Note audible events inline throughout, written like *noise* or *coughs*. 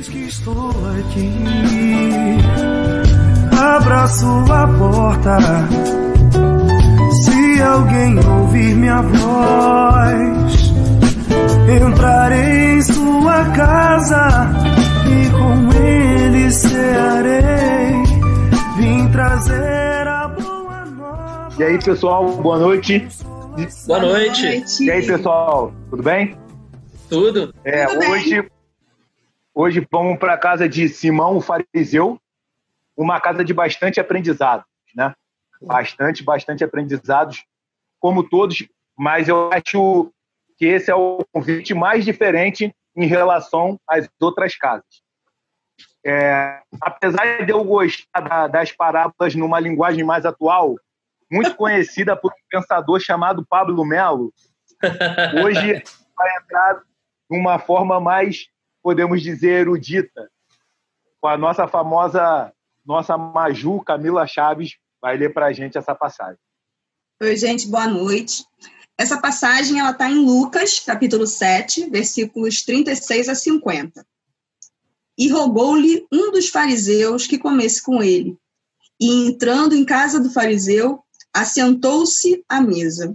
Eis que estou aqui, abra sua porta. Se alguém ouvir minha voz, entrarei em sua casa e com ele cearei. Vim trazer a boa nova. E aí, pessoal, boa noite. Boa noite. E aí, pessoal, tudo bem? Tudo? É, Tudo bem. Hoje, vamos para a casa de Simão, o fariseu, uma casa de bastante aprendizados, né? Bastante, bastante aprendizados, como todos, mas eu acho que esse é o convite mais diferente em relação às outras casas. É, apesar de eu gostar da- das parábolas numa linguagem mais atual, muito conhecida por um pensador chamado Pablo Melo, hoje *laughs* vai entrar de uma forma mais, podemos dizer, erudita, com a nossa famosa, nossa Maju Camila Chaves, vai ler para a gente essa passagem. Oi, gente, boa noite. Essa passagem ela está em Lucas, capítulo 7, versículos 36 a 50. E rogou-lhe um dos fariseus que comesse com ele. E entrando em casa do fariseu, assentou-se à mesa.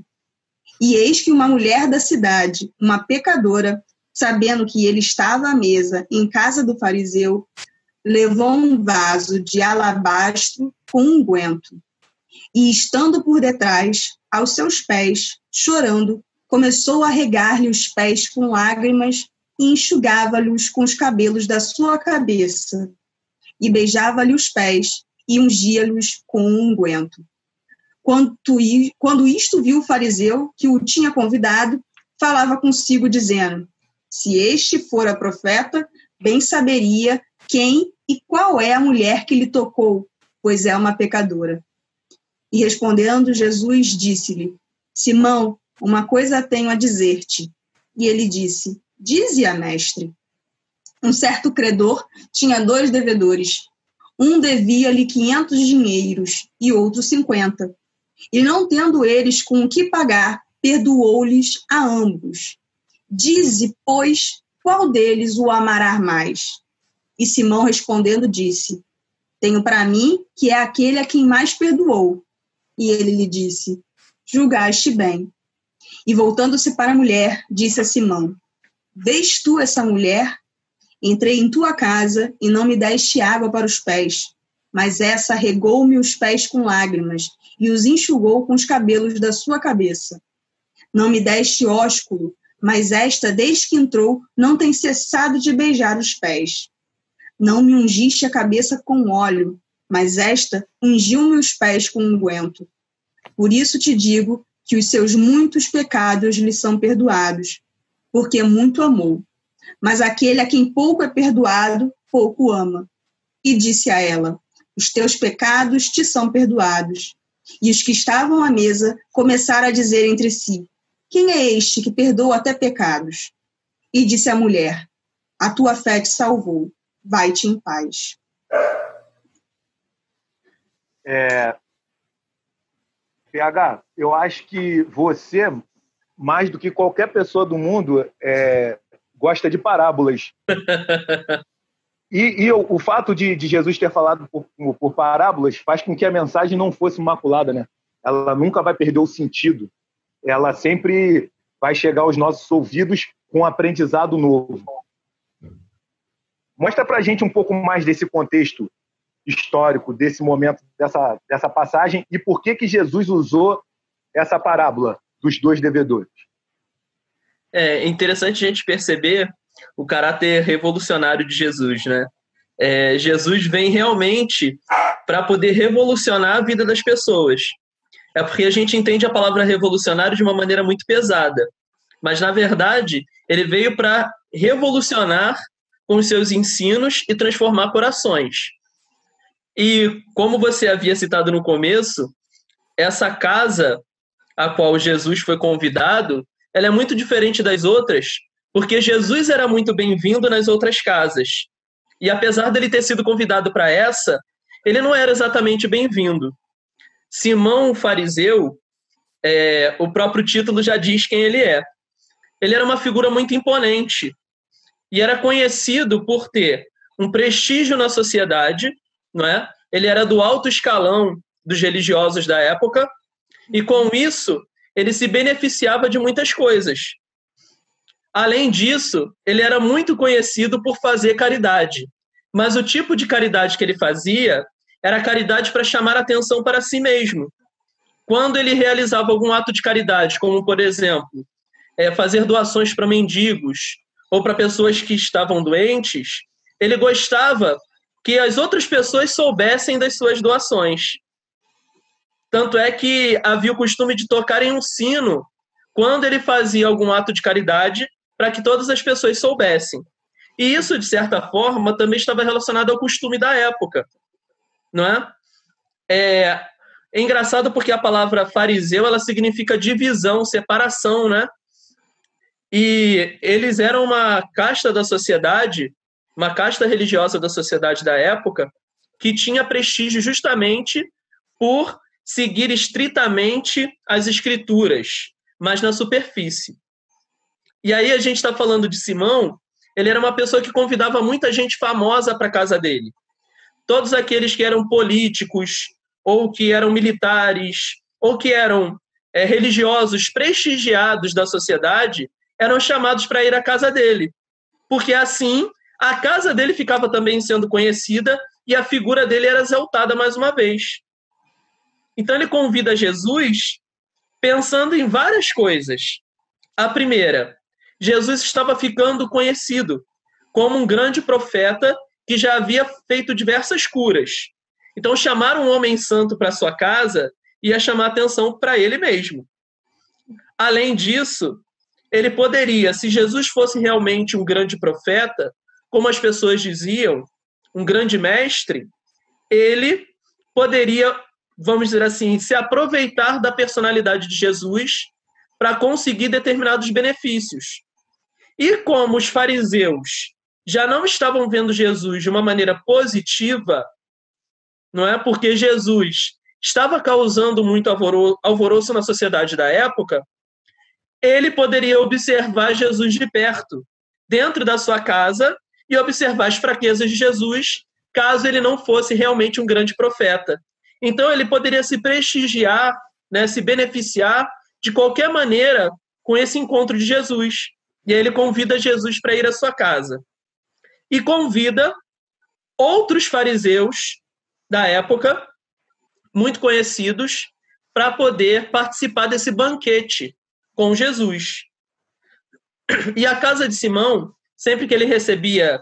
E eis que uma mulher da cidade, uma pecadora, sabendo que ele estava à mesa em casa do fariseu, levou um vaso de alabastro com unguento e, estando por detrás, aos seus pés, chorando, começou a regar-lhe os pés com lágrimas e enxugava-lhes com os cabelos da sua cabeça, e beijava-lhe os pés e ungia-lhes com um quando isto viu o fariseu, que o tinha convidado, falava consigo, dizendo: Se este fora profeta, bem saberia quem e qual é a mulher que lhe tocou, pois é uma pecadora. E respondendo, Jesus disse-lhe: Simão, uma coisa tenho a dizer-te. E ele disse: Dize-a, mestre. Um certo credor tinha dois devedores. Um devia-lhe quinhentos dinheiros e outro cinquenta. E não tendo eles com o que pagar, perdoou-lhes a ambos. Dize, pois, qual deles o amará mais? E Simão respondendo disse: Tenho para mim que é aquele a quem mais perdoou. E ele lhe disse: Julgaste bem. E voltando-se para a mulher, disse a Simão: Vês tu essa mulher? Entrei em tua casa e não me deste água para os pés, mas essa regou-me os pés com lágrimas e os enxugou com os cabelos da sua cabeça. Não me deste ósculo, mas esta, desde que entrou, não tem cessado de beijar os pés. Não me ungiste a cabeça com óleo, mas esta ungiu-me os pés com unguento. Por isso te digo que os seus muitos pecados lhe são perdoados, porque muito amou. Mas aquele a quem pouco é perdoado, pouco ama. E disse a ela: Os teus pecados te são perdoados. E os que estavam à mesa começaram a dizer entre si: Quem é este que perdoa até pecados? E disse a mulher: A tua fé te salvou. Vai-te em paz. É, PH, eu acho que você, mais do que qualquer pessoa do mundo, é, gosta de parábolas. *laughs* E, e o, o fato de, de Jesus ter falado por, por parábolas faz com que a mensagem não fosse maculada, né? Ela nunca vai perder o sentido. Ela sempre vai chegar aos nossos ouvidos com um aprendizado novo. Mostra pra gente um pouco mais desse contexto histórico, desse momento, dessa, dessa passagem e por que, que Jesus usou essa parábola dos dois devedores. É interessante a gente perceber o caráter revolucionário de Jesus, né? É, Jesus vem realmente para poder revolucionar a vida das pessoas. É porque a gente entende a palavra revolucionário de uma maneira muito pesada, mas na verdade ele veio para revolucionar com os seus ensinos e transformar corações. E como você havia citado no começo, essa casa a qual Jesus foi convidado, ela é muito diferente das outras, porque Jesus era muito bem-vindo nas outras casas. E apesar dele ter sido convidado para essa, ele não era exatamente bem-vindo. Simão, o fariseu, é, o próprio título já diz quem ele é. Ele era uma figura muito imponente e era conhecido por ter um prestígio na sociedade, não é? Ele era do alto escalão dos religiosos da época, e com isso ele se beneficiava de muitas coisas. Além disso, ele era muito conhecido por fazer caridade. Mas o tipo de caridade que ele fazia era caridade para chamar atenção para si mesmo. Quando ele realizava algum ato de caridade, como, por exemplo, é, fazer doações para mendigos ou para pessoas que estavam doentes, ele gostava que as outras pessoas soubessem das suas doações. Tanto é que havia o costume de tocar em um sino quando ele fazia algum ato de caridade para que todas as pessoas soubessem. E isso, de certa forma, também estava relacionado ao costume da época, não é? É, é engraçado porque a palavra fariseu ela significa divisão, separação, né? E eles eram uma casta da sociedade, uma casta religiosa da sociedade da época, que tinha prestígio justamente por seguir estritamente as escrituras, mas na superfície. E aí a gente está falando de Simão, ele era uma pessoa que convidava muita gente famosa para casa dele. Todos aqueles que eram políticos, ou que eram militares, ou que eram é, religiosos prestigiados da sociedade, eram chamados para ir à casa dele. Porque assim, a casa dele ficava também sendo conhecida e a figura dele era exaltada mais uma vez. Então ele convida Jesus pensando em várias coisas. A primeira, Jesus estava ficando conhecido como um grande profeta que já havia feito diversas curas. Então, chamar um homem santo para sua casa ia chamar atenção para ele mesmo. Além disso, ele poderia, se Jesus fosse realmente um grande profeta, como as pessoas diziam, um grande mestre, ele poderia, vamos dizer assim, se aproveitar da personalidade de Jesus para conseguir determinados benefícios. E como os fariseus já não estavam vendo Jesus de uma maneira positiva, não é? Porque Jesus estava causando muito alvoroço na sociedade da época, ele poderia observar Jesus de perto, dentro da sua casa, e observar as fraquezas de Jesus, caso ele não fosse realmente um grande profeta. Então ele poderia se prestigiar, né, se beneficiar de qualquer maneira com esse encontro de Jesus. E aí ele convida Jesus para ir à sua casa. E convida outros fariseus da época, muito conhecidos, para poder participar desse banquete com Jesus. E a casa de Simão, sempre que ele recebia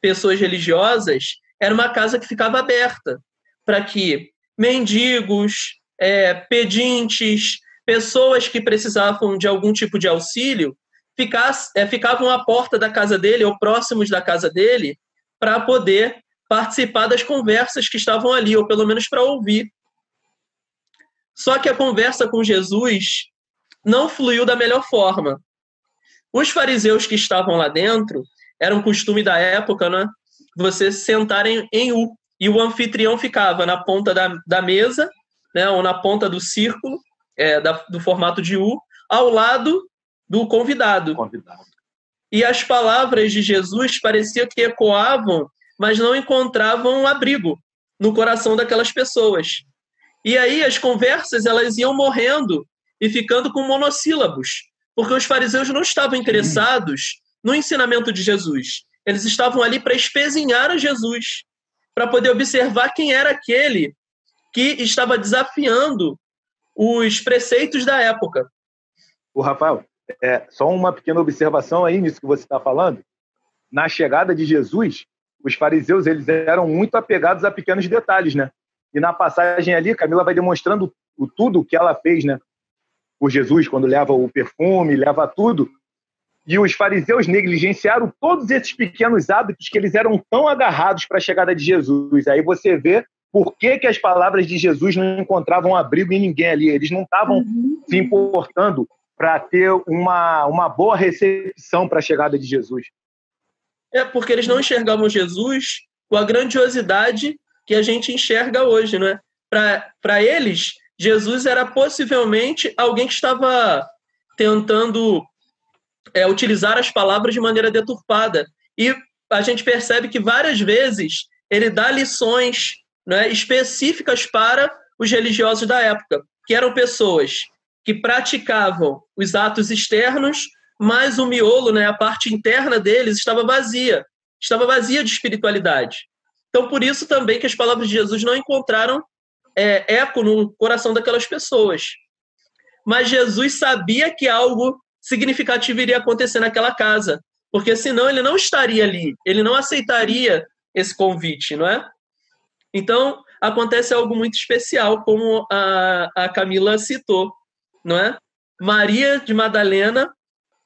pessoas religiosas, era uma casa que ficava aberta para que mendigos, é, pedintes, pessoas que precisavam de algum tipo de auxílio ficasse, é, ficavam à porta da casa dele ou próximos da casa dele para poder participar das conversas que estavam ali, ou pelo menos para ouvir. Só que a conversa com Jesus não fluiu da melhor forma. Os fariseus que estavam lá dentro, era um costume da época, né? Você sentarem em U. E o anfitrião ficava na ponta da, da mesa, né, ou na ponta do círculo, é, da, do formato de U, ao lado do convidado. convidado. E as palavras de Jesus pareciam que ecoavam, mas não encontravam abrigo no coração daquelas pessoas. E aí as conversas elas iam morrendo e ficando com monossílabos, porque os fariseus não estavam interessados no ensinamento de Jesus. Eles estavam ali para espezinhar a Jesus, para poder observar quem era aquele que estava desafiando os preceitos da época. O Rafael, é, só uma pequena observação aí nisso que você está falando. Na chegada de Jesus, os fariseus eles eram muito apegados a pequenos detalhes, né? E na passagem ali, Camila vai demonstrando o tudo que ela fez, né? Por Jesus, quando leva o perfume, leva tudo. E os fariseus negligenciaram todos esses pequenos hábitos que eles eram tão agarrados para a chegada de Jesus. Aí você vê por que, que as palavras de Jesus não encontravam abrigo em ninguém ali. Eles não estavam uhum. se importando para ter uma, uma boa recepção para a chegada de Jesus. É, porque eles não enxergavam Jesus com a grandiosidade que a gente enxerga hoje, né? Para eles, Jesus era possivelmente alguém que estava tentando é, utilizar as palavras de maneira deturpada. E a gente percebe que várias vezes ele dá lições né, específicas para os religiosos da época, que eram pessoas que praticavam os atos externos, mas o miolo, né, a parte interna deles estava vazia, estava vazia de espiritualidade. Então, por isso também que as palavras de Jesus não encontraram é, eco no coração daquelas pessoas. Mas Jesus sabia que algo significativo iria acontecer naquela casa, porque senão ele não estaria ali, ele não aceitaria esse convite, não é? Então, acontece algo muito especial, como a, a Camila citou, não é? Maria de Madalena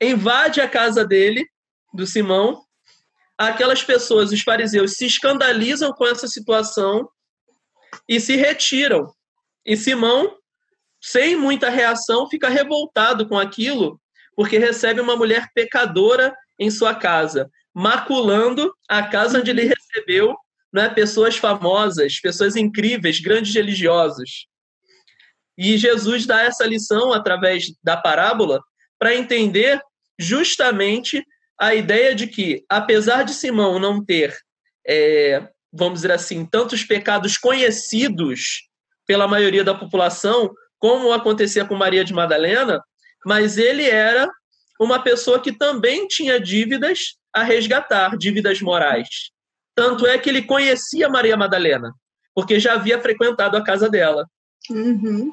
invade a casa dele, do Simão. Aquelas pessoas, os fariseus, se escandalizam com essa situação e se retiram. E Simão, sem muita reação, fica revoltado com aquilo, porque recebe uma mulher pecadora em sua casa, maculando a casa onde ele recebeu né, pessoas famosas, pessoas incríveis, grandes religiosos. E Jesus dá essa lição através da parábola para entender justamente a ideia de que, apesar de Simão não ter, é, vamos dizer assim, tantos pecados conhecidos pela maioria da população, como acontecia com Maria de Madalena, mas ele era uma pessoa que também tinha dívidas a resgatar, dívidas morais. Tanto é que ele conhecia Maria Madalena, porque já havia frequentado a casa dela. Uhum.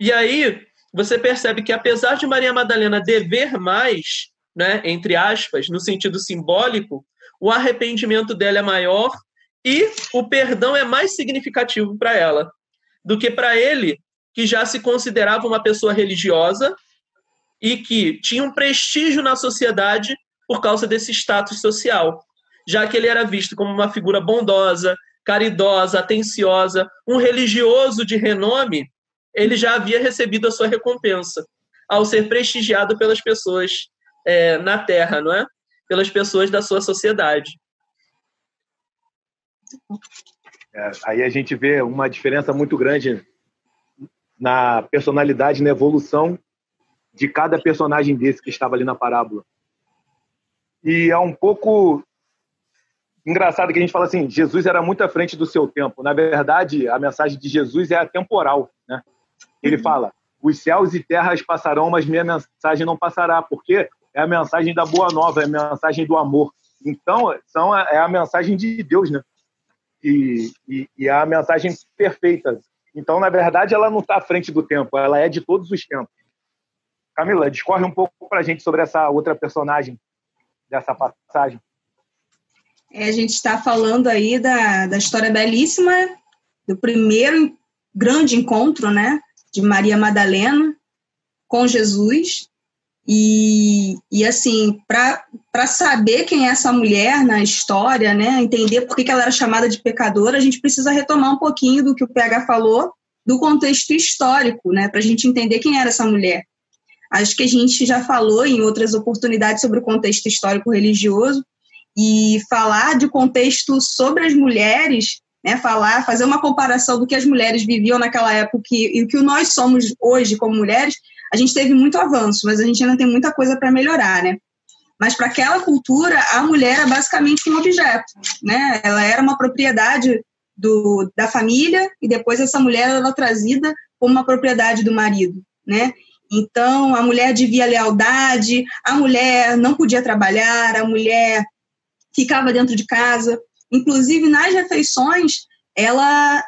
E aí você percebe que apesar de Maria Madalena dever mais, né, entre aspas, no sentido simbólico, o arrependimento dela é maior e o perdão é mais significativo para ela do que para ele, que já se considerava uma pessoa religiosa e que tinha um prestígio na sociedade por causa desse status social, já que ele era visto como uma figura bondosa, caridosa, atenciosa, um religioso de renome, ele já havia recebido a sua recompensa ao ser prestigiado pelas pessoas é, na Terra, não é? Pelas pessoas da sua sociedade. É, aí a gente vê uma diferença muito grande na personalidade, na evolução de cada personagem desse que estava ali na parábola. E é um pouco engraçado que a gente fala assim, Jesus era muito à frente do seu tempo. Na verdade, a mensagem de Jesus é atemporal, né? Ele uhum. fala: "Os céus e terras passarão, mas minha mensagem não passará", porque é a mensagem da boa nova, é a mensagem do amor. Então, são é a mensagem de Deus, né? E, e, e é a mensagem perfeita. Então, na verdade, ela não está à frente do tempo, ela é de todos os tempos. Camila, discorre um pouco para a gente sobre essa outra personagem dessa passagem. É, a gente está falando aí da, da história belíssima do primeiro grande encontro, né, de Maria Madalena com Jesus. E, e assim, para saber quem é essa mulher na história, né, entender por que, que ela era chamada de pecadora, a gente precisa retomar um pouquinho do que o PH falou, do contexto histórico, né, para a gente entender quem era essa mulher. Acho que a gente já falou em outras oportunidades sobre o contexto histórico-religioso, e falar de contexto sobre as mulheres, né, falar, fazer uma comparação do que as mulheres viviam naquela época e o que nós somos hoje como mulheres, a gente teve muito avanço, mas a gente ainda tem muita coisa para melhorar, né? Mas para aquela cultura, a mulher era basicamente um objeto, né? Ela era uma propriedade do, da família e depois essa mulher era trazida como uma propriedade do marido, né? Então, a mulher devia lealdade, a mulher não podia trabalhar, a mulher ficava dentro de casa. Inclusive, nas refeições, ela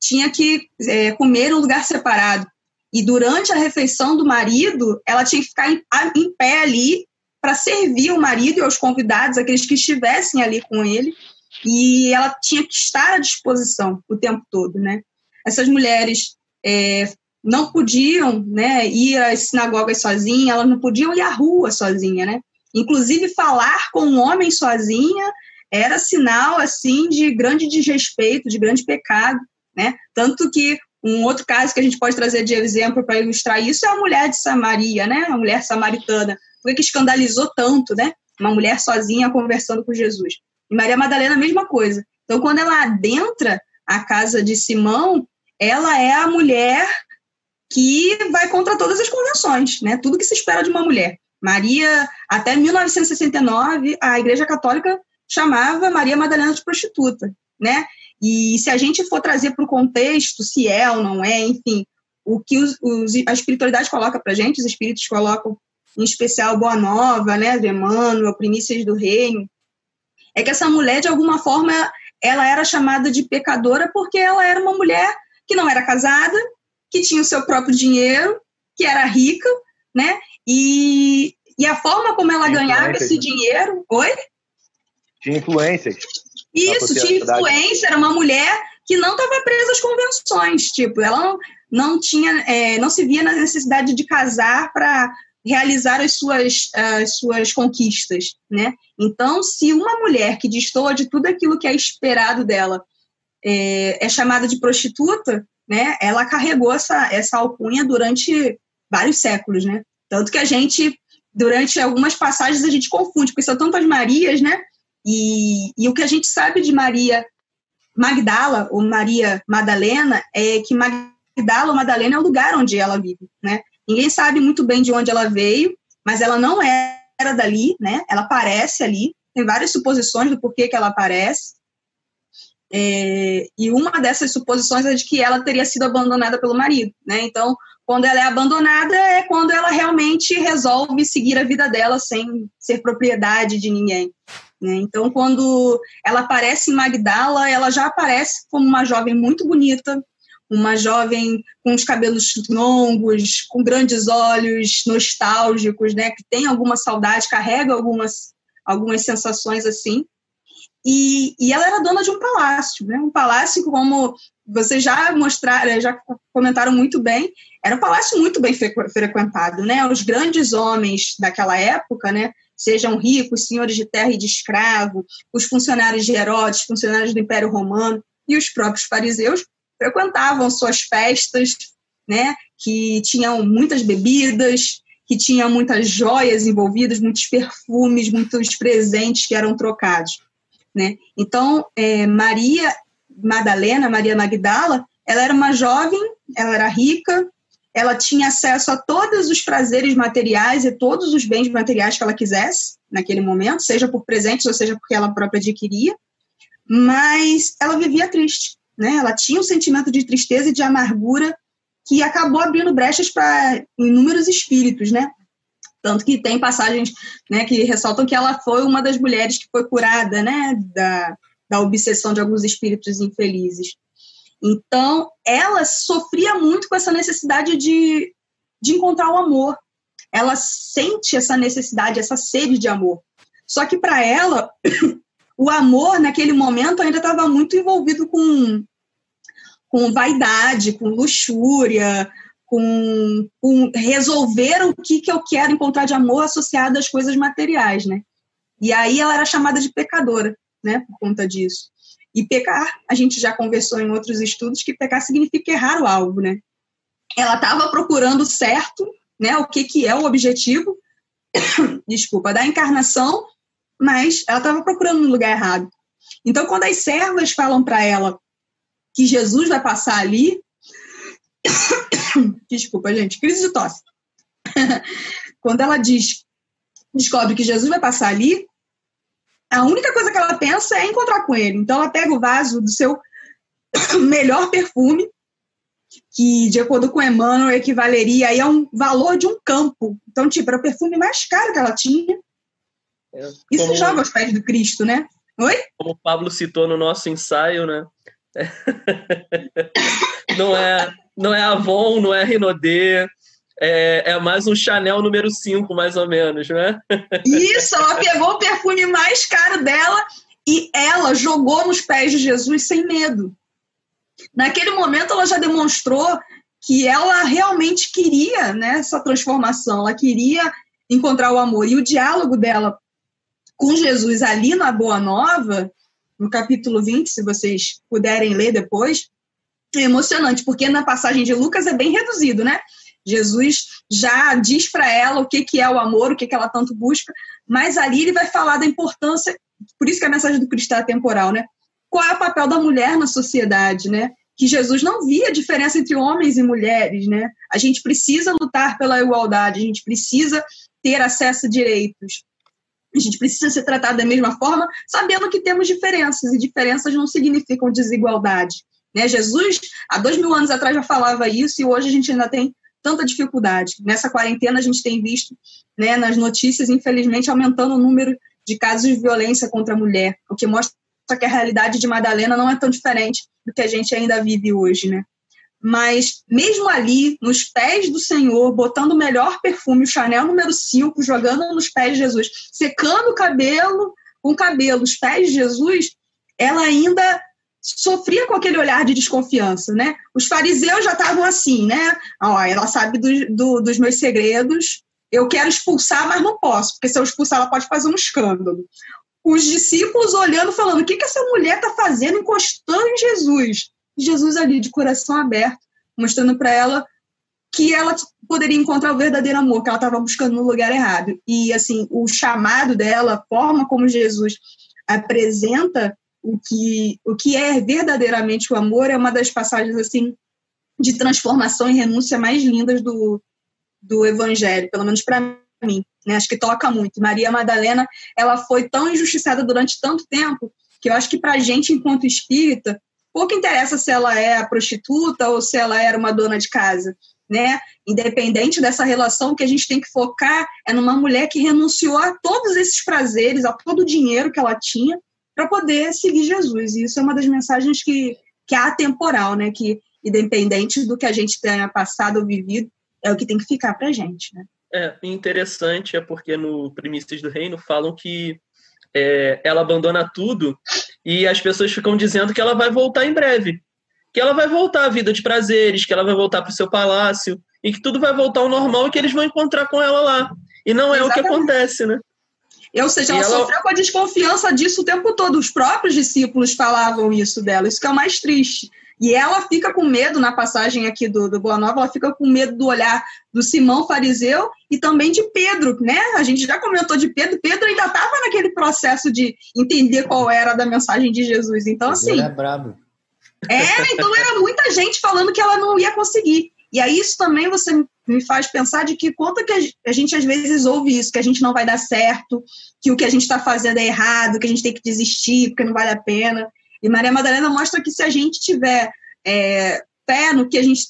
tinha que é, comer em um lugar separado. E durante a refeição do marido, ela tinha que ficar em, em pé ali para servir o marido e aos convidados, aqueles que estivessem ali com ele. E ela tinha que estar à disposição o tempo todo, né? Essas mulheres é, não podiam né, ir às sinagogas sozinhas, elas não podiam ir à rua sozinha, né? Inclusive, falar com um homem sozinha era sinal, assim, de grande desrespeito, de grande pecado, né? Tanto que um outro caso que a gente pode trazer de exemplo para ilustrar isso é a mulher de Samaria, né? A mulher samaritana. Por que escandalizou tanto, né? Uma mulher sozinha conversando com Jesus. E Maria Madalena, a mesma coisa. Então, quando ela adentra a casa de Simão, ela é a mulher que vai contra todas as convenções, né? Tudo que se espera de uma mulher. Maria, até 1969, a Igreja Católica chamava Maria Madalena de prostituta, né? E se a gente for trazer para o contexto, se é ou não é, enfim, o que os, os, a espiritualidade coloca para gente, os espíritos colocam, em especial Boa Nova, né, de Emmanuel, Primícias do Reino, é que essa mulher, de alguma forma, ela era chamada de pecadora porque ela era uma mulher que não era casada, que tinha o seu próprio dinheiro, que era rica, né? E, e a forma como ela ganhava esse né? dinheiro. Oi? Tinha influências. Isso, tinha influência, era uma mulher que não estava presa às convenções, tipo, ela não, não tinha, é, não se via na necessidade de casar para realizar as suas, as suas conquistas, né? Então, se uma mulher que destoa de tudo aquilo que é esperado dela é, é chamada de prostituta, né? Ela carregou essa, essa alcunha durante vários séculos, né? Tanto que a gente, durante algumas passagens, a gente confunde, porque são tantas Marias, né? E, e o que a gente sabe de Maria Magdala, ou Maria Madalena, é que Magdala ou Madalena é o lugar onde ela vive, né? Ninguém sabe muito bem de onde ela veio, mas ela não era dali, né? Ela aparece ali. Tem várias suposições do porquê que ela aparece. É, e uma dessas suposições é de que ela teria sido abandonada pelo marido, né? Então, quando ela é abandonada é quando ela realmente resolve seguir a vida dela sem ser propriedade de ninguém. Né? Então, quando ela aparece em Magdala, ela já aparece como uma jovem muito bonita, uma jovem com os cabelos longos, com grandes olhos, nostálgicos, né, que tem alguma saudade, carrega algumas, algumas sensações assim. E, e ela era dona de um palácio, né, um palácio como vocês já mostraram, já comentaram muito bem, era um palácio muito bem frequentado, né? Os grandes homens daquela época, né, sejam ricos, senhores de terra e de escravo, os funcionários de Herodes, funcionários do Império Romano e os próprios fariseus frequentavam suas festas, né, que tinham muitas bebidas, que tinham muitas joias envolvidas, muitos perfumes, muitos presentes que eram trocados, né? Então, é, Maria Madalena, Maria Magdala, ela era uma jovem, ela era rica, ela tinha acesso a todos os prazeres materiais e todos os bens materiais que ela quisesse naquele momento, seja por presentes ou seja porque ela própria adquiria, mas ela vivia triste né? Ela tinha um sentimento de tristeza e de amargura que acabou abrindo brechas para inúmeros espíritos, né? Tanto que tem passagens né, que ressaltam que ela foi uma das mulheres que foi curada né, da, da obsessão de alguns espíritos infelizes. Então, ela sofria muito com essa necessidade de, de encontrar o amor. Ela sente essa necessidade, essa sede de amor. Só que para ela, *coughs* o amor, naquele momento, ainda estava muito envolvido com, com vaidade, com luxúria, com, com, resolver o que, que eu quero encontrar de amor associado às coisas materiais, né? E aí ela era chamada de pecadora, né, por conta disso. E pecar, a gente já conversou em outros estudos que pecar significa errar o alvo, né? Ela estava procurando certo, né, o que, que é o objetivo, *coughs* desculpa, da encarnação, mas ela estava procurando no lugar errado. Então, quando as servas falam para ela que Jesus vai passar ali, *coughs* desculpa, gente, crise de tosse. *coughs* quando ela diz, descobre que Jesus vai passar ali, a única coisa que ela pensa é encontrar com ele. Então, ela pega o vaso do seu *coughs* melhor perfume, que, de acordo com Emmanuel, equivaleria aí a um valor de um campo. Então, tipo, era o perfume mais caro que ela tinha. É, Isso como, joga aos pés do Cristo, né? Oi? Como o Pablo citou no nosso ensaio, né? *laughs* não é não é Avon, não é Renaudet, é, é, mais um Chanel número 5, mais ou menos, né? Isso, ela pegou o perfume mais caro dela e ela jogou nos pés de Jesus sem medo. Naquele momento, ela já demonstrou que ela realmente queria né, essa transformação, ela queria encontrar o amor. E o diálogo dela com Jesus ali na Boa Nova, no capítulo 20, se vocês puderem ler depois, é emocionante, porque na passagem de Lucas é bem reduzido, né? Jesus já diz para ela o que, que é o amor, o que, que ela tanto busca, mas ali ele vai falar da importância, por isso que a mensagem do Cristo é temporal, né? Qual é o papel da mulher na sociedade, né? Que Jesus não via diferença entre homens e mulheres, né? A gente precisa lutar pela igualdade, a gente precisa ter acesso a direitos. a gente precisa ser tratado da mesma forma, sabendo que temos diferenças, e diferenças não significam desigualdade. Né? Jesus, há dois mil anos atrás, já falava isso, e hoje a gente ainda tem tanta dificuldade. Nessa quarentena, a gente tem visto né, nas notícias, infelizmente, aumentando o número de casos de violência contra a mulher, o que mostra que a realidade de Madalena não é tão diferente do que a gente ainda vive hoje, né? Mas mesmo ali, nos pés do Senhor, botando o melhor perfume, o Chanel número 5, jogando nos pés de Jesus, secando o cabelo com o cabelo, os pés de Jesus, ela ainda sofria com aquele olhar de desconfiança, né? Os fariseus já estavam assim, né? Ó, ela sabe do, do, dos meus segredos, eu quero expulsar, mas não posso, porque se eu expulsar, ela pode fazer um escândalo. Os discípulos olhando, falando: o que, que essa mulher está fazendo, encostando em Jesus? Jesus ali, de coração aberto, mostrando para ela que ela poderia encontrar o verdadeiro amor, que ela estava buscando no lugar errado. E, assim, o chamado dela, a forma como Jesus apresenta o que, o que é verdadeiramente o amor, é uma das passagens, assim, de transformação e renúncia mais lindas do, do Evangelho, pelo menos para mim. Né? Acho que toca muito. Maria Madalena, ela foi tão injustiçada durante tanto tempo que eu acho que para a gente, enquanto espírita, pouco interessa se ela é a prostituta ou se ela era uma dona de casa. Né? Independente dessa relação, que a gente tem que focar é numa mulher que renunciou a todos esses prazeres, a todo o dinheiro que ela tinha, para poder seguir Jesus. E isso é uma das mensagens que, que é atemporal, né? Que, independente do que a gente tenha passado ou vivido, é o que tem que ficar para a gente. Né? É interessante, é porque no Primícias do Reino falam que é, ela abandona tudo e as pessoas ficam dizendo que ela vai voltar em breve. Que ela vai voltar à vida de prazeres, que ela vai voltar para o seu palácio e que tudo vai voltar ao normal e que eles vão encontrar com ela lá. E não é Exatamente. o que acontece, né? Ou seja, ela, ela, sofreu com a desconfiança disso o tempo todo. Os próprios discípulos falavam isso dela. Isso que é o mais triste. E ela fica com medo, na passagem aqui do, do Boa Nova, ela fica com medo do olhar do Simão fariseu e também de Pedro, né? A gente já comentou de Pedro, Pedro ainda estava naquele processo de entender qual era da mensagem de Jesus. Então, assim. Ele é brabo. É, então era muita gente falando que ela não ia conseguir. E aí isso também você me faz pensar de que conta que a gente às vezes ouve isso, que a gente não vai dar certo, que o que a gente está fazendo é errado, que a gente tem que desistir porque não vale a pena. E Maria Madalena mostra que se a gente tiver é, fé no que a gente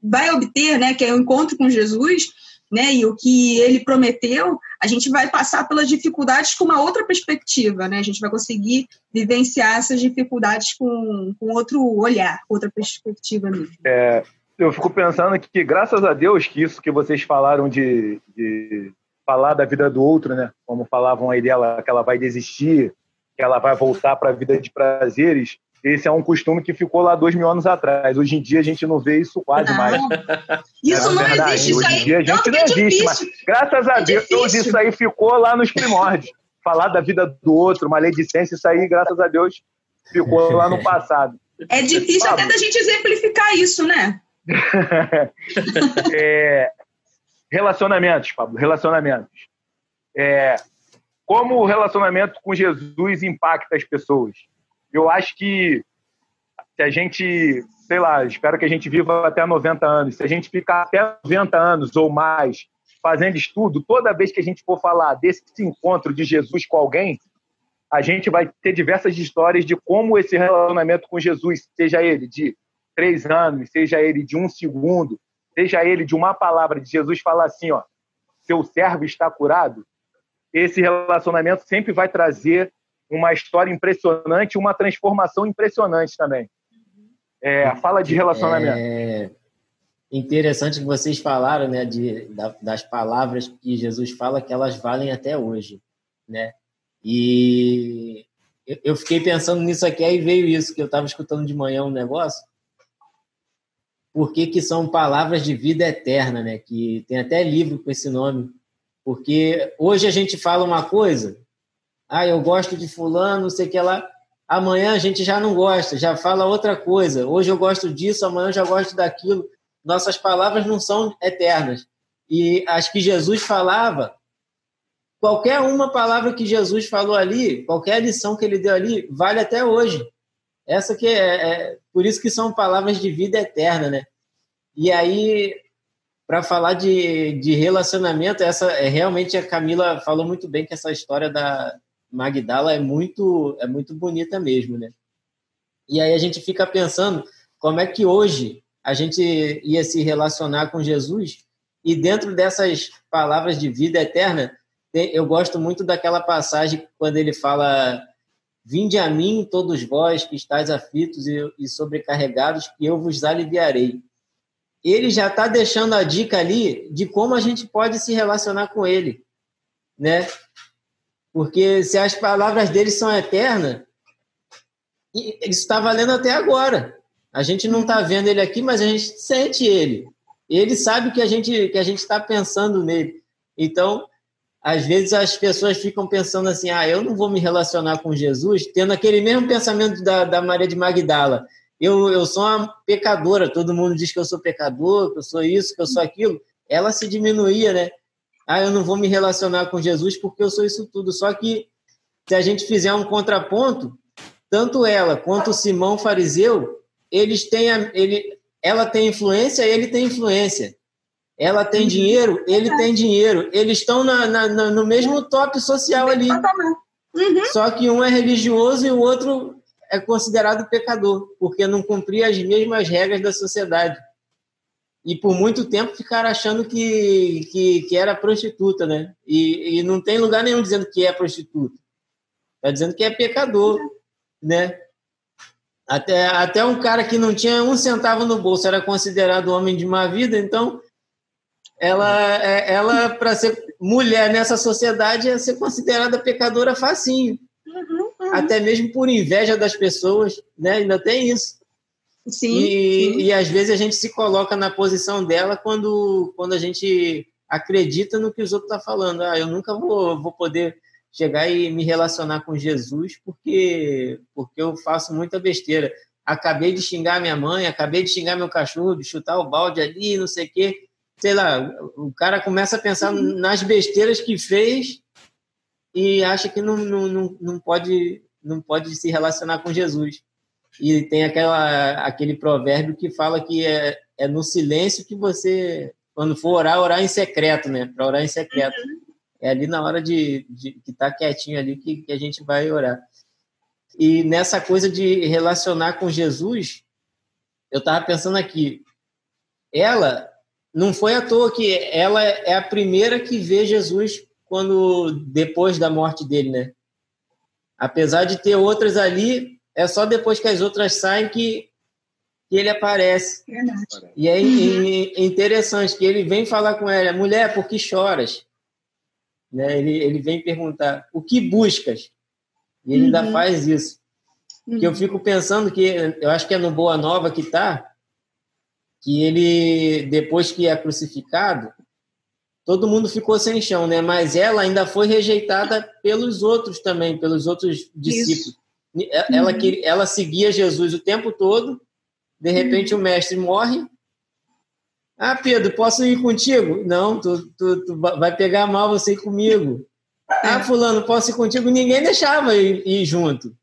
vai obter, né, que é o encontro com Jesus, né, e o que ele prometeu, a gente vai passar pelas dificuldades com uma outra perspectiva, né? A gente vai conseguir vivenciar essas dificuldades com, com outro olhar, outra perspectiva mesmo. É, eu fico pensando que, graças a Deus, que isso que vocês falaram de, de falar da vida do outro, né? Como falavam aí dela, que ela vai desistir, que ela vai voltar para a vida de prazeres. Esse é um costume que ficou lá dois mil anos atrás. Hoje em dia a gente não vê isso quase não. mais. Isso é não verdade. existe. Hoje em dia a gente não, é existe, mas graças a é Deus difícil. isso aí ficou lá nos primórdios. Falar da vida do outro, maledicência, isso aí, graças a Deus, ficou lá no *laughs* passado. É difícil até da gente exemplificar isso, né? *laughs* é, relacionamentos, Pablo, relacionamentos. É, como o relacionamento com Jesus impacta as pessoas. Eu acho que se a gente, sei lá, espero que a gente viva até 90 anos, se a gente ficar até 90 anos ou mais fazendo estudo, toda vez que a gente for falar desse encontro de Jesus com alguém, a gente vai ter diversas histórias de como esse relacionamento com Jesus, seja ele de três anos, seja ele de um segundo, seja ele de uma palavra de Jesus falar assim, ó, seu servo está curado, esse relacionamento sempre vai trazer uma história impressionante, uma transformação impressionante também. É, fala de relacionamento. É interessante que vocês falaram, né, de, das palavras que Jesus fala que elas valem até hoje, né? E eu fiquei pensando nisso aqui, aí veio isso que eu estava escutando de manhã um negócio. Por que, que são palavras de vida eterna, né? Que tem até livro com esse nome, porque hoje a gente fala uma coisa, ah, eu gosto de fulano, não sei o que lá. Amanhã a gente já não gosta, já fala outra coisa. Hoje eu gosto disso, amanhã eu já gosto daquilo. Nossas palavras não são eternas. E as que Jesus falava, qualquer uma palavra que Jesus falou ali, qualquer lição que ele deu ali, vale até hoje. Essa que é, é por isso que são palavras de vida eterna, né? E aí para falar de, de relacionamento, essa é realmente a Camila falou muito bem que essa história da Magdala é muito é muito bonita mesmo, né? E aí a gente fica pensando como é que hoje a gente ia se relacionar com Jesus e dentro dessas palavras de vida eterna, eu gosto muito daquela passagem quando ele fala Vinde a mim, todos vós que estáis aflitos e sobrecarregados, que eu vos aliviarei ele já está deixando a dica ali de como a gente pode se relacionar com ele, né? Porque se as palavras dele são eternas, isso está valendo até agora. A gente não está vendo ele aqui, mas a gente sente ele. Ele sabe que a gente que a gente está pensando nele. Então, às vezes as pessoas ficam pensando assim: ah, eu não vou me relacionar com Jesus, tendo aquele mesmo pensamento da, da Maria de Magdala eu, eu sou uma pecadora, todo mundo diz que eu sou pecador, que eu sou isso, que eu sou aquilo. Ela se diminuía, né? Ah, eu não vou me relacionar com Jesus porque eu sou isso tudo. Só que se a gente fizer um contraponto, tanto ela quanto o Simão fariseu, eles têm a, ele, ela tem influência, ele tem influência. Ela tem uhum. dinheiro, ele tem dinheiro. Eles estão na, na, na, no mesmo top social ali. Uhum. Só que um é religioso e o outro é considerado pecador, porque não cumpria as mesmas regras da sociedade. E por muito tempo ficaram achando que, que, que era prostituta, né? E, e não tem lugar nenhum dizendo que é prostituta. Está dizendo que é pecador, né? Até, até um cara que não tinha um centavo no bolso era considerado homem de má vida, então ela, é, ela para ser mulher nessa sociedade, ia ser considerada pecadora facinho. Uhum. até mesmo por inveja das pessoas, né? Ainda tem isso. Sim e, sim. e às vezes a gente se coloca na posição dela quando, quando a gente acredita no que os outros estão tá falando. Ah, eu nunca vou, vou poder chegar e me relacionar com Jesus porque, porque eu faço muita besteira. Acabei de xingar minha mãe, acabei de xingar meu cachorro, de chutar o balde ali, não sei o quê. Sei lá, o cara começa a pensar nas besteiras que fez e acha que não, não, não, pode, não pode se relacionar com Jesus. E tem aquela, aquele provérbio que fala que é, é no silêncio que você, quando for orar, orar em secreto, né? Para orar em secreto. Uhum. É ali na hora de, de que tá quietinho ali que, que a gente vai orar. E nessa coisa de relacionar com Jesus, eu estava pensando aqui, ela não foi à toa que ela é a primeira que vê Jesus quando depois da morte dele, né? Apesar de ter outras ali, é só depois que as outras saem que, que ele aparece. Verdade. E é uhum. interessante que ele vem falar com ela, mulher, por que choras? Né? Ele, ele vem perguntar, o que buscas? E ele uhum. ainda faz isso. Uhum. Que eu fico pensando que, eu acho que é no Boa Nova que está, que ele, depois que é crucificado, todo mundo ficou sem chão, né? Mas ela ainda foi rejeitada pelos outros também, pelos outros discípulos. Isso. Ela, uhum. ela seguia Jesus o tempo todo, de repente uhum. o mestre morre. Ah, Pedro, posso ir contigo? Não, tu, tu, tu vai pegar mal você ir comigo. Ah, fulano, posso ir contigo? Ninguém deixava ir, ir junto,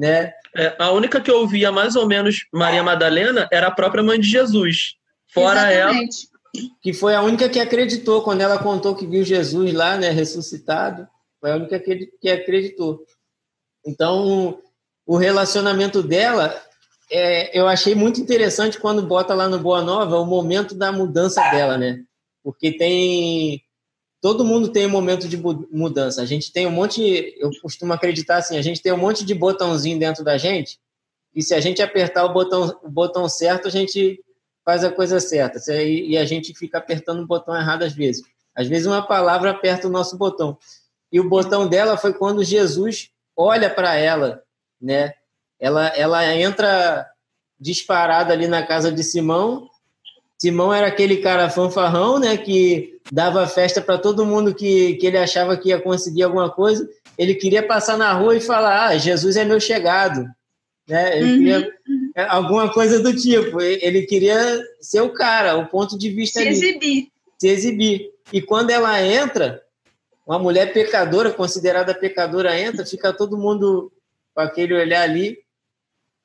né? É, a única que eu via mais ou menos Maria Madalena era a própria mãe de Jesus. Fora Exatamente. ela, que foi a única que acreditou quando ela contou que viu Jesus lá, né, ressuscitado. Foi a única que acreditou. Então, o relacionamento dela, é, eu achei muito interessante quando bota lá no Boa Nova o momento da mudança dela, né? Porque tem todo mundo tem um momento de mudança. A gente tem um monte, eu costumo acreditar assim, a gente tem um monte de botãozinho dentro da gente, e se a gente apertar o botão, o botão certo, a gente faz a coisa certa. E a gente fica apertando o botão errado às vezes. Às vezes uma palavra aperta o nosso botão. E o botão dela foi quando Jesus olha para ela, né? Ela, ela entra disparada ali na casa de Simão. Simão era aquele cara fanfarrão, né? Que dava festa para todo mundo que, que ele achava que ia conseguir alguma coisa. Ele queria passar na rua e falar: Ah, Jesus é meu chegado. Né? Ele uhum. queria é, alguma coisa do tipo. Ele queria ser o cara, o ponto de vista se ali. exibir. Se exibir. E quando ela entra, uma mulher pecadora, considerada pecadora, entra, fica todo mundo com aquele olhar ali.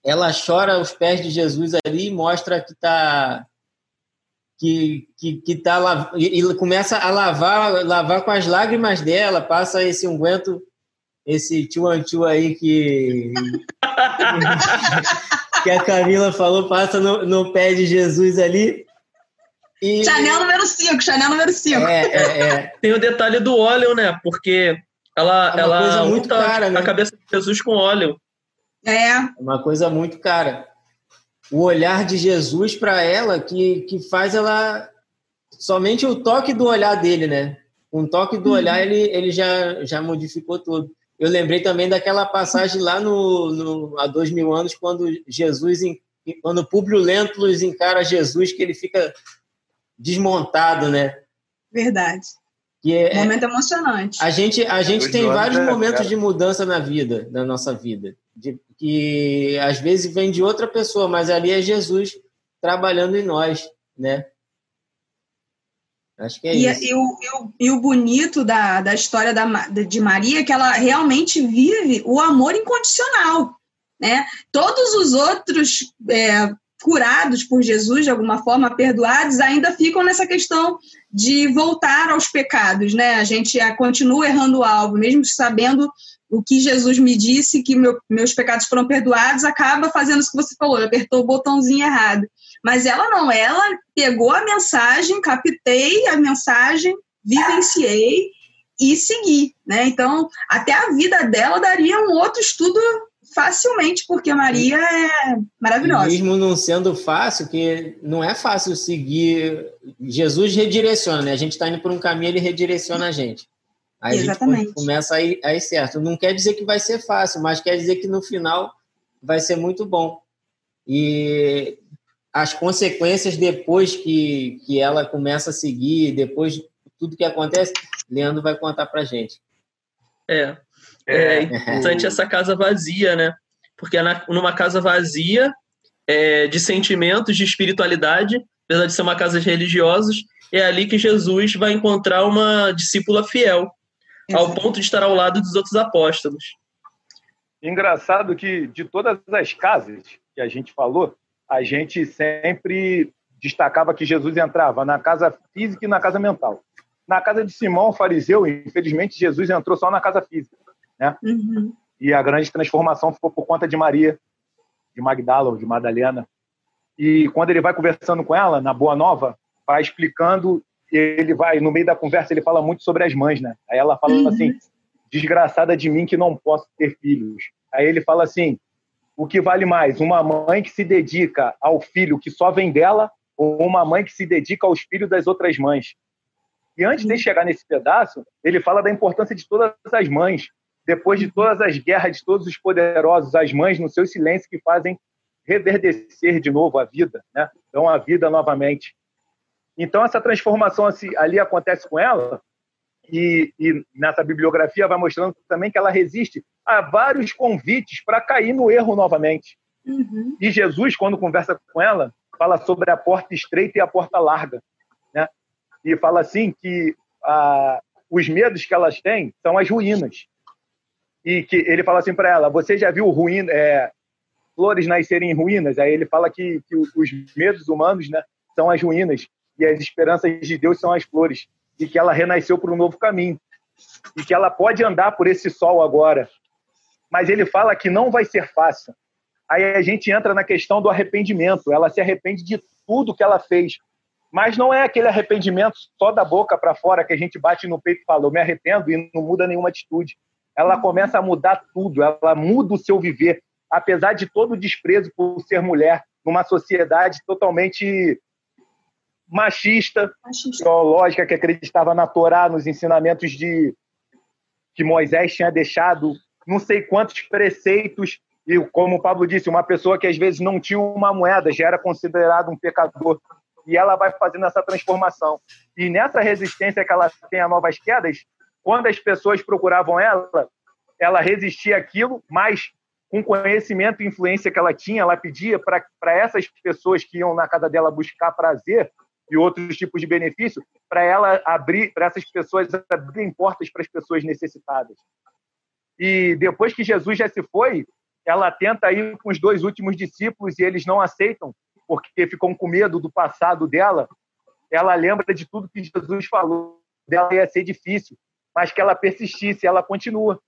Ela chora aos pés de Jesus ali e mostra que está que, que, que tá lá, e, e começa a lavar, lavar com as lágrimas dela, passa esse unguento, esse tio aí que, *laughs* que a Camila falou, passa no, no pé de Jesus ali. E... Chanel número 5, Chanel número 5. É, é, é. Tem o detalhe do óleo, né? Porque ela, é ela muito cara, né? a cabeça de Jesus com óleo. É. é uma coisa muito cara o olhar de Jesus para ela que, que faz ela somente o toque do olhar dele, né? Um toque do uhum. olhar ele, ele já, já modificou tudo. Eu lembrei também daquela passagem lá no, no há dois mil anos quando Jesus quando Públio Lentulus encara Jesus que ele fica desmontado, né? Verdade. Que é, momento emocionante. A gente a gente tem vários é, momentos de mudança na vida, na nossa vida de, que às vezes vem de outra pessoa, mas ali é Jesus trabalhando em nós, né? Acho que é e, isso. E o, e, o, e o bonito da, da história da, de Maria é que ela realmente vive o amor incondicional, né? Todos os outros é, curados por Jesus, de alguma forma, perdoados, ainda ficam nessa questão de voltar aos pecados, né? A gente continua errando o alvo, mesmo sabendo o que Jesus me disse, que meu, meus pecados foram perdoados, acaba fazendo isso que você falou, apertou o botãozinho errado. Mas ela não, ela pegou a mensagem, captei a mensagem, vivenciei e segui, né? Então, até a vida dela daria um outro estudo facilmente, porque Maria é maravilhosa. Mesmo não sendo fácil, que não é fácil seguir. Jesus redireciona, né? A gente está indo por um caminho, ele redireciona a gente. Aí Exatamente. a gente começa a ir, a ir certo. Não quer dizer que vai ser fácil, mas quer dizer que no final vai ser muito bom. E as consequências depois que, que ela começa a seguir, depois de tudo que acontece, Leandro vai contar pra gente. É. É, é interessante essa casa vazia, né? Porque na, numa casa vazia é, de sentimentos, de espiritualidade, apesar de ser uma casa de religiosos, é ali que Jesus vai encontrar uma discípula fiel, ao ponto de estar ao lado dos outros apóstolos. Engraçado que de todas as casas que a gente falou, a gente sempre destacava que Jesus entrava na casa física e na casa mental. Na casa de Simão, fariseu, infelizmente, Jesus entrou só na casa física. Né? Uhum. E a grande transformação ficou por conta de Maria, de Magdala ou de Madalena. E quando ele vai conversando com ela, na Boa Nova, vai explicando ele vai, no meio da conversa, ele fala muito sobre as mães, né? Aí ela fala uhum. assim: desgraçada de mim que não posso ter filhos. Aí ele fala assim: o que vale mais, uma mãe que se dedica ao filho que só vem dela ou uma mãe que se dedica aos filhos das outras mães? E antes de chegar nesse pedaço, ele fala da importância de todas as mães. Depois de todas as guerras de todos os poderosos, as mães, no seu silêncio, que fazem reverdecer de novo a vida, né? dão a vida novamente. Então, essa transformação assim, ali acontece com ela, e, e, nessa bibliografia vai mostrando também que ela resiste a vários convites para cair no erro novamente. Uhum. E Jesus, quando conversa com ela, fala sobre a porta estreita e a porta larga. Né? E fala assim que ah, os medos que elas têm são as ruínas. E que ele fala assim para ela: Você já viu ruína, é, flores nascerem em ruínas? Aí ele fala que, que os medos humanos né, são as ruínas e as esperanças de Deus são as flores, e que ela renasceu para um novo caminho, e que ela pode andar por esse sol agora. Mas ele fala que não vai ser fácil. Aí a gente entra na questão do arrependimento. Ela se arrepende de tudo que ela fez. Mas não é aquele arrependimento só da boca para fora que a gente bate no peito e fala, eu me arrependo e não muda nenhuma atitude. Ela começa a mudar tudo, ela muda o seu viver, apesar de todo o desprezo por ser mulher, numa sociedade totalmente machista, machista, teológica, que acreditava na Torá, nos ensinamentos de que Moisés tinha deixado, não sei quantos preceitos, e como o Pablo disse, uma pessoa que às vezes não tinha uma moeda já era considerado um pecador. E ela vai fazendo essa transformação. E nessa resistência que ela tem a novas quedas, quando as pessoas procuravam ela, ela resistia àquilo, mas com conhecimento e influência que ela tinha, ela pedia para essas pessoas que iam na casa dela buscar prazer, e outros tipos de benefício, para ela abrir, para essas pessoas abrirem portas para as pessoas necessitadas. E depois que Jesus já se foi, ela tenta ir com os dois últimos discípulos e eles não aceitam, porque ficam com medo do passado dela. ela lembra de tudo que Jesus falou. Dela ia ser difícil, mas que ela persistisse, ela continua.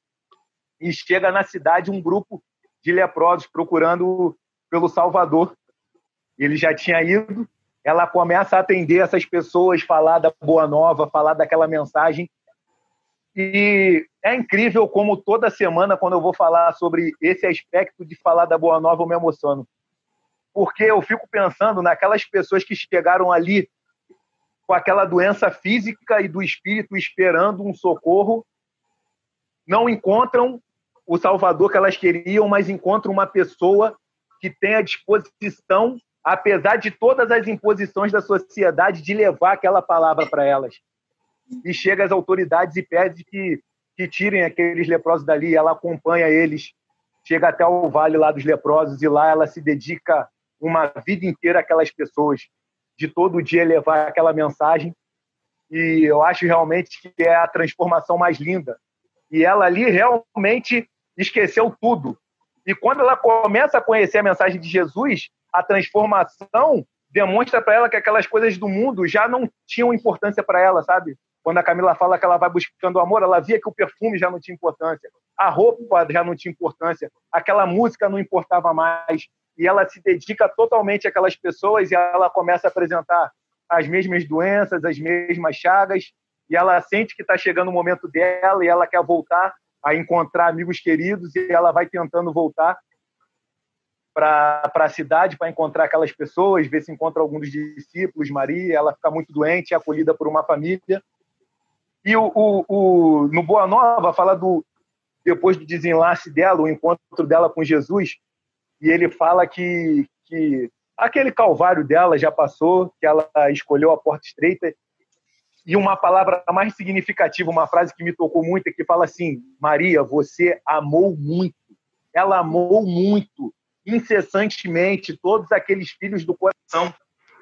E chega na cidade um grupo de leprosos procurando pelo Salvador. Ele já tinha ido, ela começa a atender essas pessoas, falar da boa nova, falar daquela mensagem. E é incrível como toda semana, quando eu vou falar sobre esse aspecto de falar da boa nova, eu me emociono. Porque eu fico pensando naquelas pessoas que chegaram ali com aquela doença física e do espírito esperando um socorro, não encontram o Salvador que elas queriam, mas encontram uma pessoa que tem a disposição apesar de todas as imposições da sociedade, de levar aquela palavra para elas. E chega às autoridades e pede que, que tirem aqueles leprosos dali. Ela acompanha eles, chega até o vale lá dos leprosos e lá ela se dedica uma vida inteira àquelas pessoas, de todo dia levar aquela mensagem. E eu acho realmente que é a transformação mais linda. E ela ali realmente esqueceu tudo. E quando ela começa a conhecer a mensagem de Jesus, a transformação demonstra para ela que aquelas coisas do mundo já não tinham importância para ela, sabe? Quando a Camila fala que ela vai buscando o amor, ela via que o perfume já não tinha importância, a roupa já não tinha importância, aquela música não importava mais. E ela se dedica totalmente àquelas pessoas e ela começa a apresentar as mesmas doenças, as mesmas chagas, e ela sente que está chegando o momento dela e ela quer voltar a encontrar amigos queridos e ela vai tentando voltar para a cidade para encontrar aquelas pessoas, ver se encontra algum dos discípulos, Maria, ela fica muito doente, é acolhida por uma família. E o, o, o, no Boa Nova fala do depois do desenlace dela, o encontro dela com Jesus, e ele fala que, que aquele calvário dela já passou, que ela escolheu a porta estreita. E uma palavra mais significativa, uma frase que me tocou muito, é que fala assim: Maria, você amou muito. Ela amou muito incessantemente todos aqueles filhos do coração,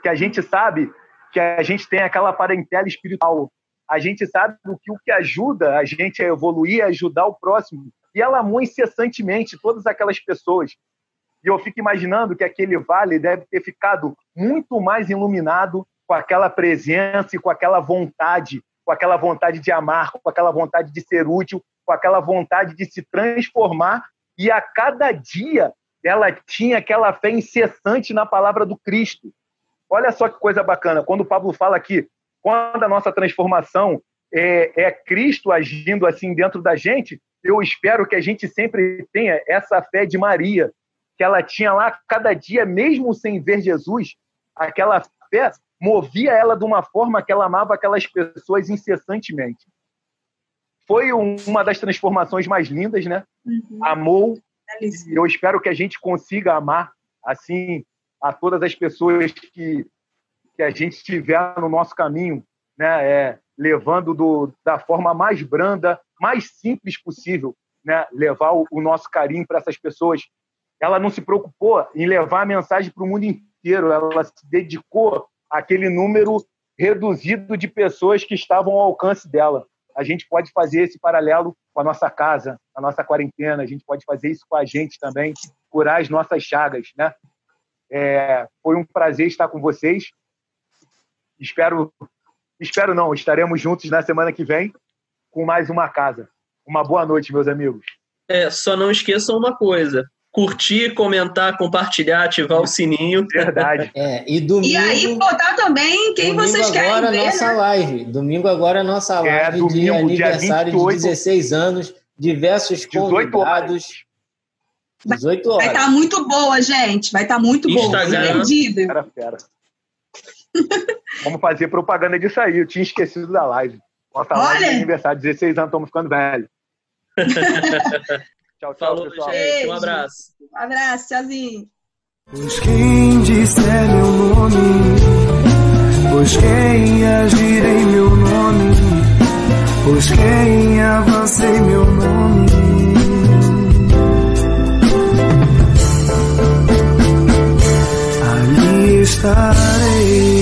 que a gente sabe que a gente tem aquela parentela espiritual. A gente sabe o que o que ajuda a gente a evoluir, a ajudar o próximo. E ela amou incessantemente todas aquelas pessoas. E eu fico imaginando que aquele vale deve ter ficado muito mais iluminado com aquela presença e com aquela vontade, com aquela vontade de amar, com aquela vontade de ser útil, com aquela vontade de se transformar. E a cada dia ela tinha aquela fé incessante na palavra do Cristo. Olha só que coisa bacana. Quando o Pablo fala aqui, quando a nossa transformação é, é Cristo agindo assim dentro da gente, eu espero que a gente sempre tenha essa fé de Maria, que ela tinha lá cada dia, mesmo sem ver Jesus, aquela fé movia ela de uma forma que ela amava aquelas pessoas incessantemente. Foi uma das transformações mais lindas, né? Uhum. Amou eu espero que a gente consiga amar assim a todas as pessoas que, que a gente tiver no nosso caminho, né? É, levando do, da forma mais branda, mais simples possível, né? Levar o, o nosso carinho para essas pessoas. Ela não se preocupou em levar a mensagem para o mundo inteiro, ela se dedicou àquele número reduzido de pessoas que estavam ao alcance dela. A gente pode fazer esse paralelo com a nossa casa, a nossa quarentena, a gente pode fazer isso com a gente também, curar as nossas chagas, né? É, foi um prazer estar com vocês. Espero, espero não, estaremos juntos na semana que vem com mais uma casa. Uma boa noite, meus amigos. É, só não esqueçam uma coisa: curtir, comentar, compartilhar, ativar o sininho. Verdade. É, e domingo. E aí botar também quem vocês querem agora ver. nossa né? live. Domingo agora nossa é, live é, domingo, de aniversário de 16 anos, diversos convidados. 18 horas. Vai estar tá muito boa, gente. Vai estar tá muito Instagram. boa. Fera, fera. *laughs* Vamos fazer propaganda disso aí. Eu tinha esquecido da live. Nossa Olha. live de aniversário, 16 anos, estamos ficando velho. *laughs* Tchau, tchau, Falou, pessoal. Gente, um abraço. Um abraço, tchauzinho. Pois quem disser meu nome, pois quem agir em meu nome, pois quem avança em meu nome. Ali estarei.